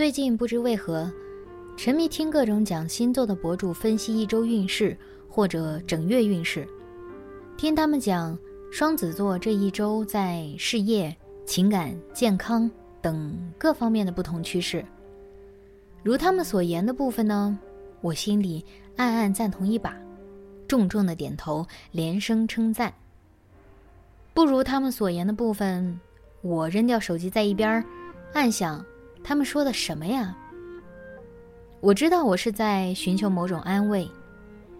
最近不知为何，沉迷听各种讲星座的博主分析一周运势或者整月运势，听他们讲双子座这一周在事业、情感、健康等各方面的不同趋势。如他们所言的部分呢，我心里暗暗赞同一把，重重的点头，连声称赞。不如他们所言的部分，我扔掉手机在一边，暗想。他们说的什么呀？我知道我是在寻求某种安慰，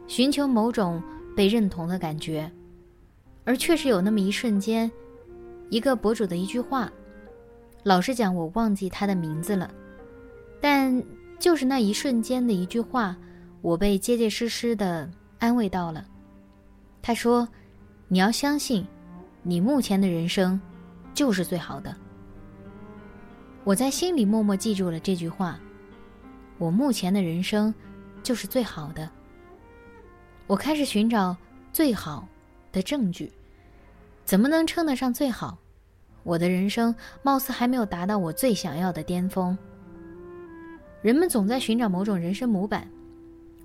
寻求某种被认同的感觉，而确实有那么一瞬间，一个博主的一句话，老实讲，我忘记他的名字了，但就是那一瞬间的一句话，我被结结实实的安慰到了。他说：“你要相信，你目前的人生就是最好的。”我在心里默默记住了这句话。我目前的人生就是最好的。我开始寻找最好的证据，怎么能称得上最好？我的人生貌似还没有达到我最想要的巅峰。人们总在寻找某种人生模板，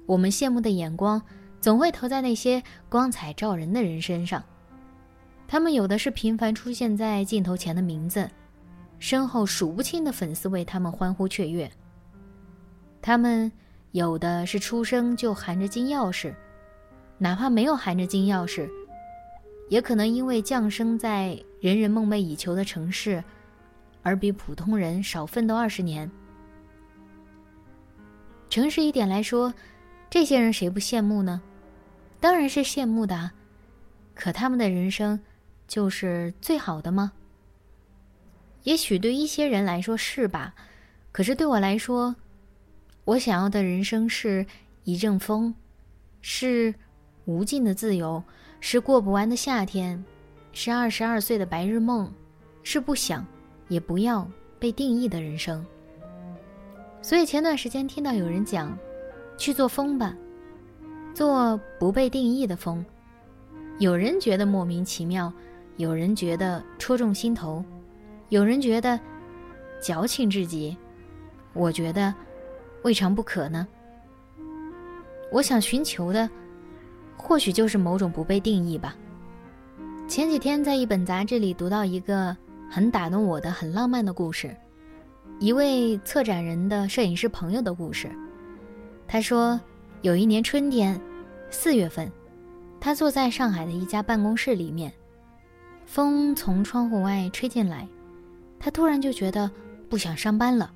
我们羡慕的眼光总会投在那些光彩照人的人身上。他们有的是频繁出现在镜头前的名字。身后数不清的粉丝为他们欢呼雀跃。他们有的是出生就含着金钥匙，哪怕没有含着金钥匙，也可能因为降生在人人梦寐以求的城市，而比普通人少奋斗二十年。诚实一点来说，这些人谁不羡慕呢？当然是羡慕的。可他们的人生就是最好的吗？也许对一些人来说是吧，可是对我来说，我想要的人生是一阵风，是无尽的自由，是过不完的夏天，是二十二岁的白日梦，是不想也不要被定义的人生。所以前段时间听到有人讲，去做风吧，做不被定义的风，有人觉得莫名其妙，有人觉得戳中心头。有人觉得矫情至极，我觉得未尝不可呢。我想寻求的，或许就是某种不被定义吧。前几天在一本杂志里读到一个很打动我的、很浪漫的故事，一位策展人的摄影师朋友的故事。他说，有一年春天，四月份，他坐在上海的一家办公室里面，风从窗户外吹进来。他突然就觉得不想上班了，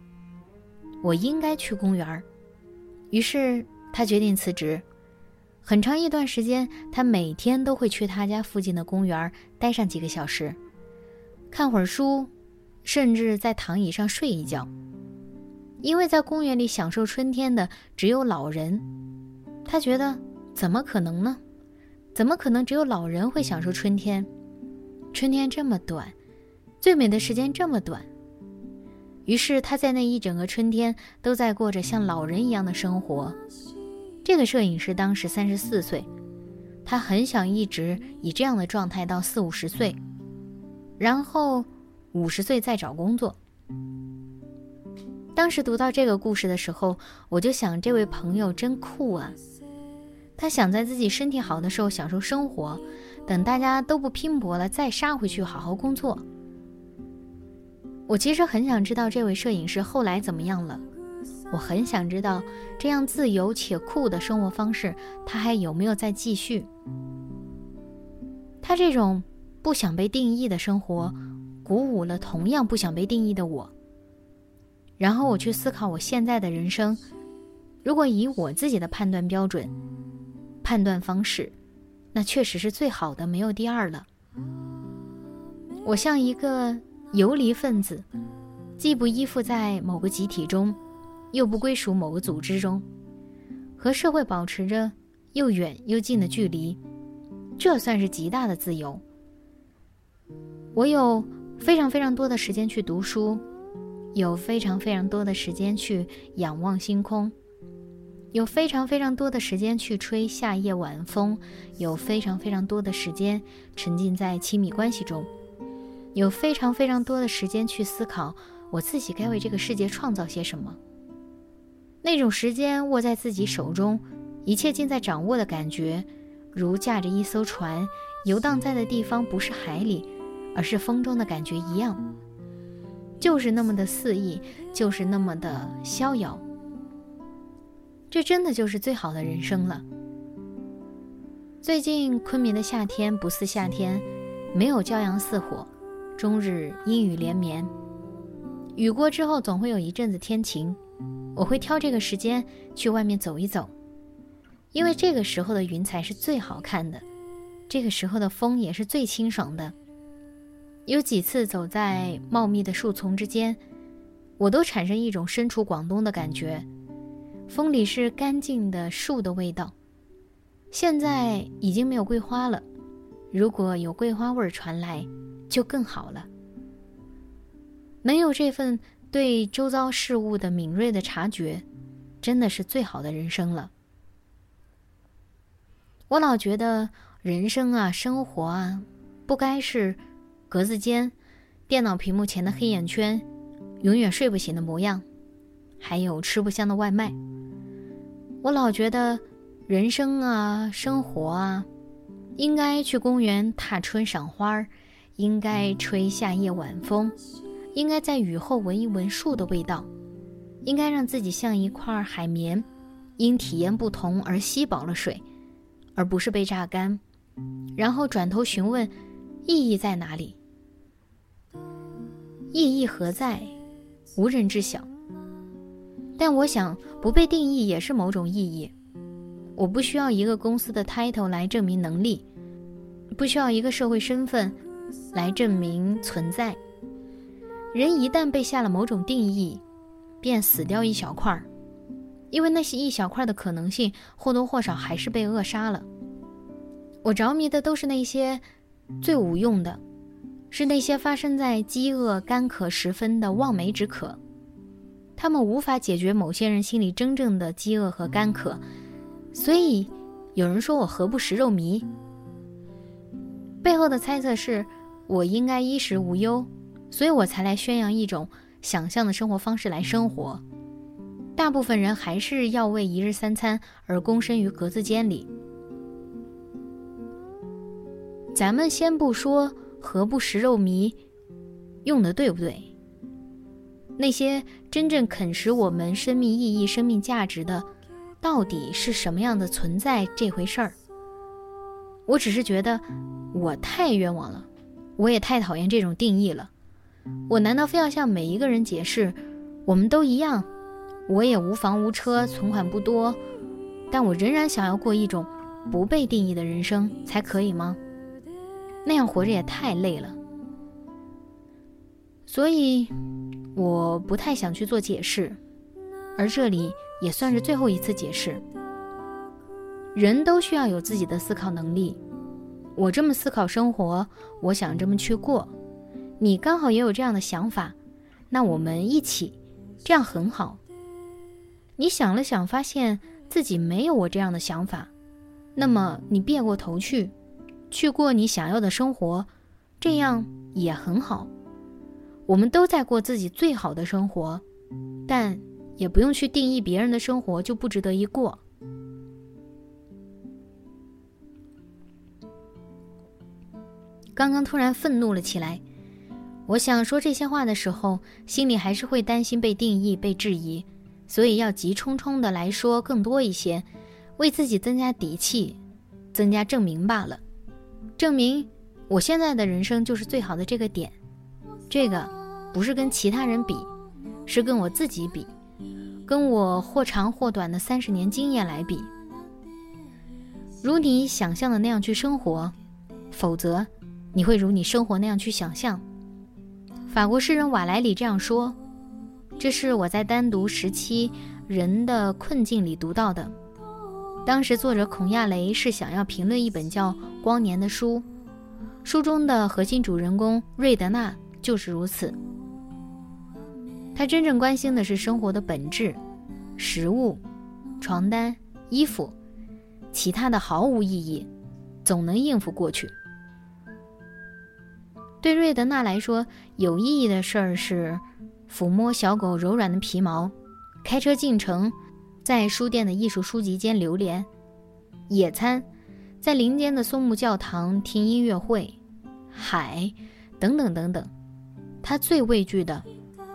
我应该去公园。于是他决定辞职。很长一段时间，他每天都会去他家附近的公园待上几个小时，看会儿书，甚至在躺椅上睡一觉。因为在公园里享受春天的只有老人，他觉得怎么可能呢？怎么可能只有老人会享受春天？春天这么短。最美的时间这么短，于是他在那一整个春天都在过着像老人一样的生活。这个摄影师当时三十四岁，他很想一直以这样的状态到四五十岁，然后五十岁再找工作。当时读到这个故事的时候，我就想，这位朋友真酷啊！他想在自己身体好的时候享受生活，等大家都不拼搏了，再杀回去好好工作。我其实很想知道这位摄影师后来怎么样了，我很想知道这样自由且酷的生活方式，他还有没有在继续？他这种不想被定义的生活，鼓舞了同样不想被定义的我。然后我去思考我现在的人生，如果以我自己的判断标准、判断方式，那确实是最好的，没有第二了。我像一个游离分子，既不依附在某个集体中，又不归属某个组织中，和社会保持着又远又近的距离，这算是极大的自由。我有非常非常多的时间去读书。有非常非常多的时间去仰望星空，有非常非常多的时间去吹夏夜晚风，有非常非常多的时间沉浸在亲密关系中，有非常非常多的时间去思考我自己该为这个世界创造些什么。那种时间握在自己手中，一切尽在掌握的感觉，如驾着一艘船游荡在的地方不是海里，而是风中的感觉一样。就是那么的肆意，就是那么的逍遥。这真的就是最好的人生了。最近昆明的夏天不似夏天，没有骄阳似火，终日阴雨连绵。雨过之后，总会有一阵子天晴。我会挑这个时间去外面走一走，因为这个时候的云彩是最好看的，这个时候的风也是最清爽的。有几次走在茂密的树丛之间，我都产生一种身处广东的感觉。风里是干净的树的味道。现在已经没有桂花了，如果有桂花味儿传来，就更好了。能有这份对周遭事物的敏锐的察觉，真的是最好的人生了。我老觉得人生啊，生活啊，不该是。格子间，电脑屏幕前的黑眼圈，永远睡不醒的模样，还有吃不香的外卖。我老觉得，人生啊，生活啊，应该去公园踏春赏花，应该吹夏夜晚风，应该在雨后闻一闻树的味道，应该让自己像一块海绵，因体验不同而吸饱了水，而不是被榨干，然后转头询问，意义在哪里？意义何在？无人知晓。但我想，不被定义也是某种意义。我不需要一个公司的 title 来证明能力，不需要一个社会身份来证明存在。人一旦被下了某种定义，便死掉一小块儿，因为那些一小块的可能性或多或少还是被扼杀了。我着迷的都是那些最无用的。是那些发生在饥饿、干渴时分的望梅止渴，他们无法解决某些人心里真正的饥饿和干渴，所以有人说我何不食肉糜？背后的猜测是我应该衣食无忧，所以我才来宣扬一种想象的生活方式来生活。大部分人还是要为一日三餐而躬身于格子间里。咱们先不说。何不食肉糜？用的对不对？那些真正啃食我们生命意义、生命价值的，到底是什么样的存在？这回事儿，我只是觉得我太冤枉了，我也太讨厌这种定义了。我难道非要向每一个人解释，我们都一样？我也无房无车，存款不多，但我仍然想要过一种不被定义的人生，才可以吗？那样活着也太累了，所以我不太想去做解释，而这里也算是最后一次解释。人都需要有自己的思考能力，我这么思考生活，我想这么去过，你刚好也有这样的想法，那我们一起，这样很好。你想了想，发现自己没有我这样的想法，那么你别过头去。去过你想要的生活，这样也很好。我们都在过自己最好的生活，但也不用去定义别人的生活就不值得一过。刚刚突然愤怒了起来，我想说这些话的时候，心里还是会担心被定义、被质疑，所以要急冲冲的来说更多一些，为自己增加底气，增加证明罢了。证明我现在的人生就是最好的这个点，这个不是跟其他人比，是跟我自己比，跟我或长或短的三十年经验来比。如你想象的那样去生活，否则你会如你生活那样去想象。法国诗人瓦莱里这样说：“这是我在单独时期人的困境里读到的。当时作者孔亚雷是想要评论一本叫《光年》的书，书中的核心主人公瑞德纳就是如此。他真正关心的是生活的本质，食物、床单、衣服。”其他的毫无意义，总能应付过去。对瑞德纳来说，有意义的事儿是抚摸小狗柔软的皮毛，开车进城，在书店的艺术书籍间流连，野餐，在林间的松木教堂听音乐会，海，等等等等。他最畏惧的，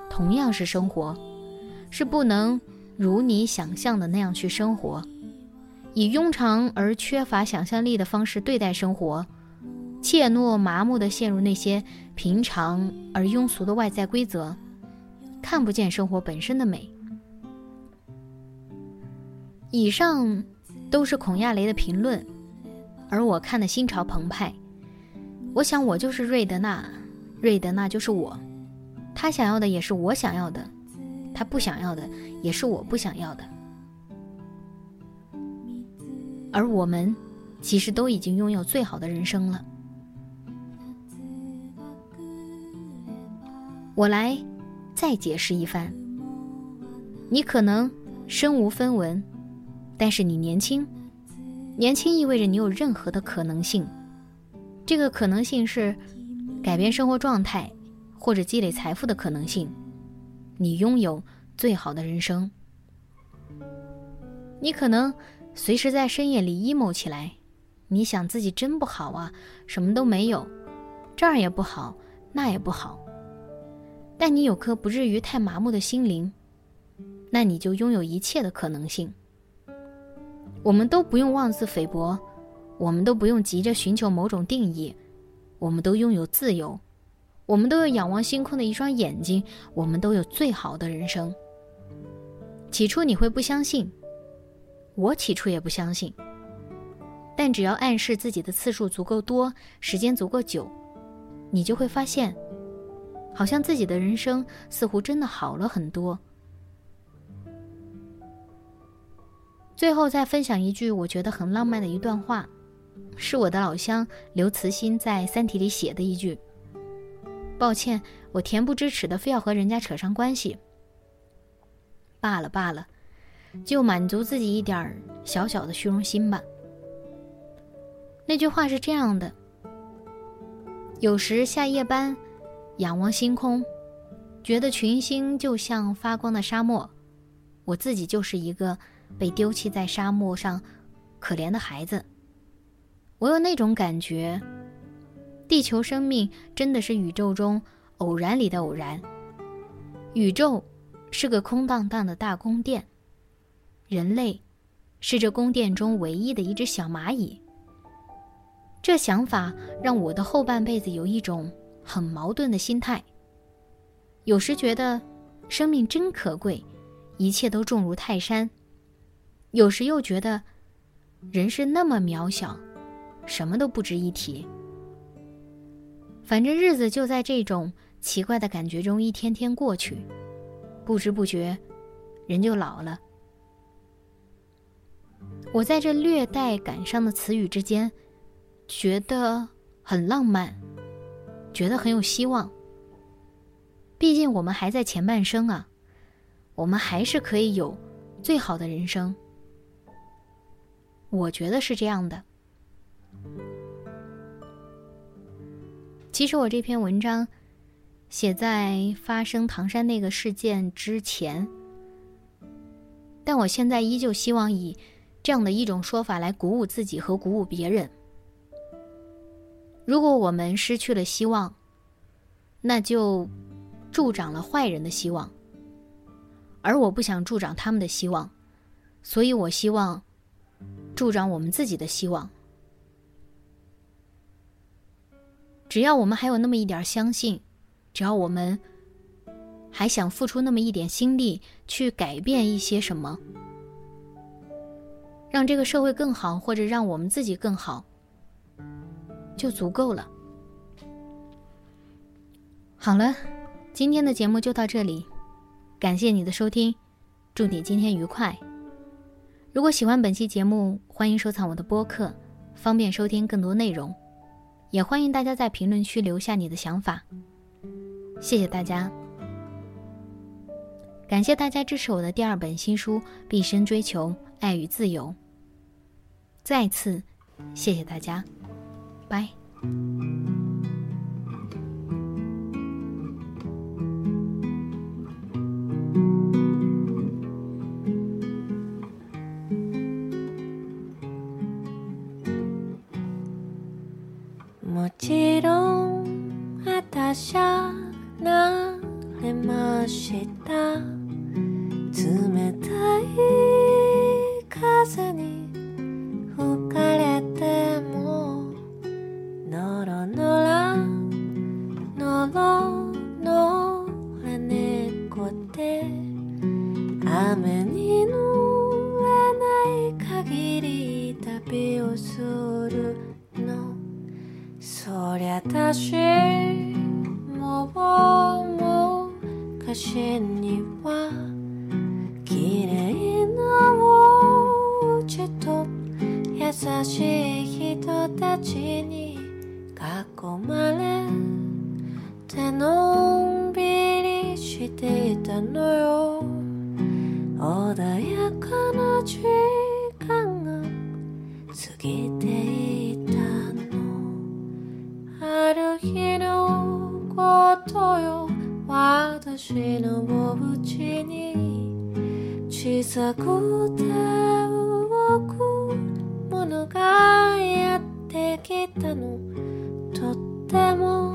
同样是生活，是不能如你想象的那样去生活。以庸常而缺乏想象力的方式对待生活，怯懦麻木地陷入那些平常而庸俗的外在规则，看不见生活本身的美。以上都是孔亚雷的评论，而我看的心潮澎湃。我想，我就是瑞德纳，瑞德纳就是我。他想要的也是我想要的，他不想要的也是我不想要的。而我们，其实都已经拥有最好的人生了。我来再解释一番。你可能身无分文，但是你年轻，年轻意味着你有任何的可能性。这个可能性是改变生活状态或者积累财富的可能性。你拥有最好的人生。你可能。随时在深夜里 emo 起来，你想自己真不好啊，什么都没有，这儿也不好，那也不好。但你有颗不至于太麻木的心灵，那你就拥有一切的可能性。我们都不用妄自菲薄，我们都不用急着寻求某种定义，我们都拥有自由，我们都有仰望星空的一双眼睛，我们都有最好的人生。起初你会不相信。我起初也不相信，但只要暗示自己的次数足够多，时间足够久，你就会发现，好像自己的人生似乎真的好了很多。最后再分享一句我觉得很浪漫的一段话，是我的老乡刘慈欣在《三体》里写的一句。抱歉，我恬不知耻的非要和人家扯上关系。罢了罢了。就满足自己一点小小的虚荣心吧。那句话是这样的：有时下夜班，仰望星空，觉得群星就像发光的沙漠，我自己就是一个被丢弃在沙漠上可怜的孩子。我有那种感觉，地球生命真的是宇宙中偶然里的偶然。宇宙是个空荡荡的大宫殿。人类是这宫殿中唯一的一只小蚂蚁。这想法让我的后半辈子有一种很矛盾的心态。有时觉得生命真可贵，一切都重如泰山；有时又觉得人是那么渺小，什么都不值一提。反正日子就在这种奇怪的感觉中一天天过去，不知不觉，人就老了。我在这略带感伤的词语之间，觉得很浪漫，觉得很有希望。毕竟我们还在前半生啊，我们还是可以有最好的人生。我觉得是这样的。其实我这篇文章写在发生唐山那个事件之前，但我现在依旧希望以。这样的一种说法来鼓舞自己和鼓舞别人。如果我们失去了希望，那就助长了坏人的希望。而我不想助长他们的希望，所以我希望助长我们自己的希望。只要我们还有那么一点相信，只要我们还想付出那么一点心力去改变一些什么，让这个社会更好，或者让我们自己更好，就足够了。好了，今天的节目就到这里，感谢你的收听，祝你今天愉快。如果喜欢本期节目，欢迎收藏我的播客，方便收听更多内容。也欢迎大家在评论区留下你的想法。谢谢大家，感谢大家支持我的第二本新书《毕生追求爱与自由》。再次谢谢大家，拜。もちろん私は慣れました冷たい風に私も昔には綺麗なお家と優しい人たちに囲まれてのんびりしていたのよ。穏やかな時間が過ぎていある日のことよ私のお家に小さくて動くものがやってきたの。とっても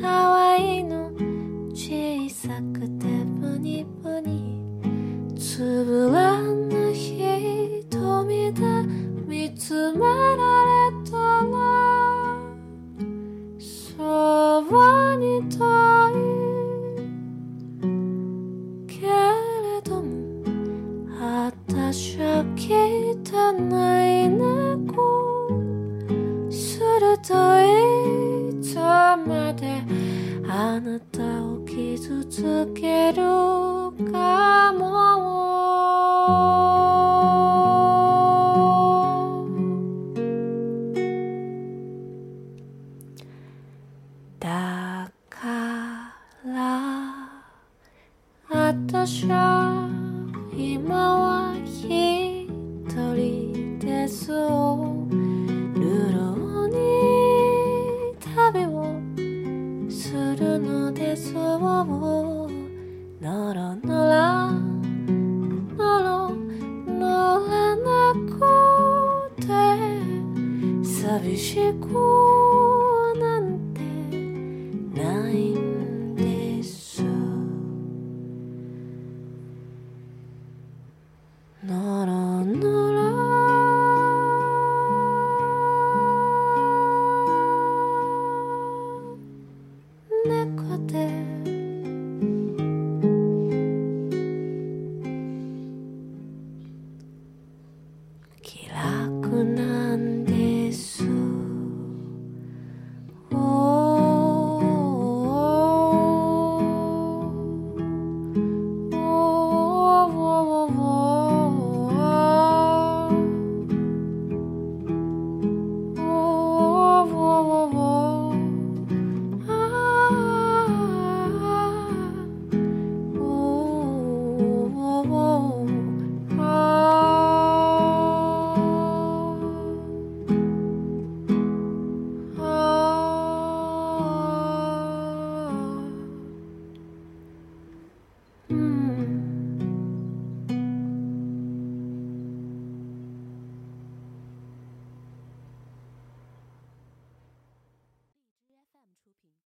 可愛いの。小さくて。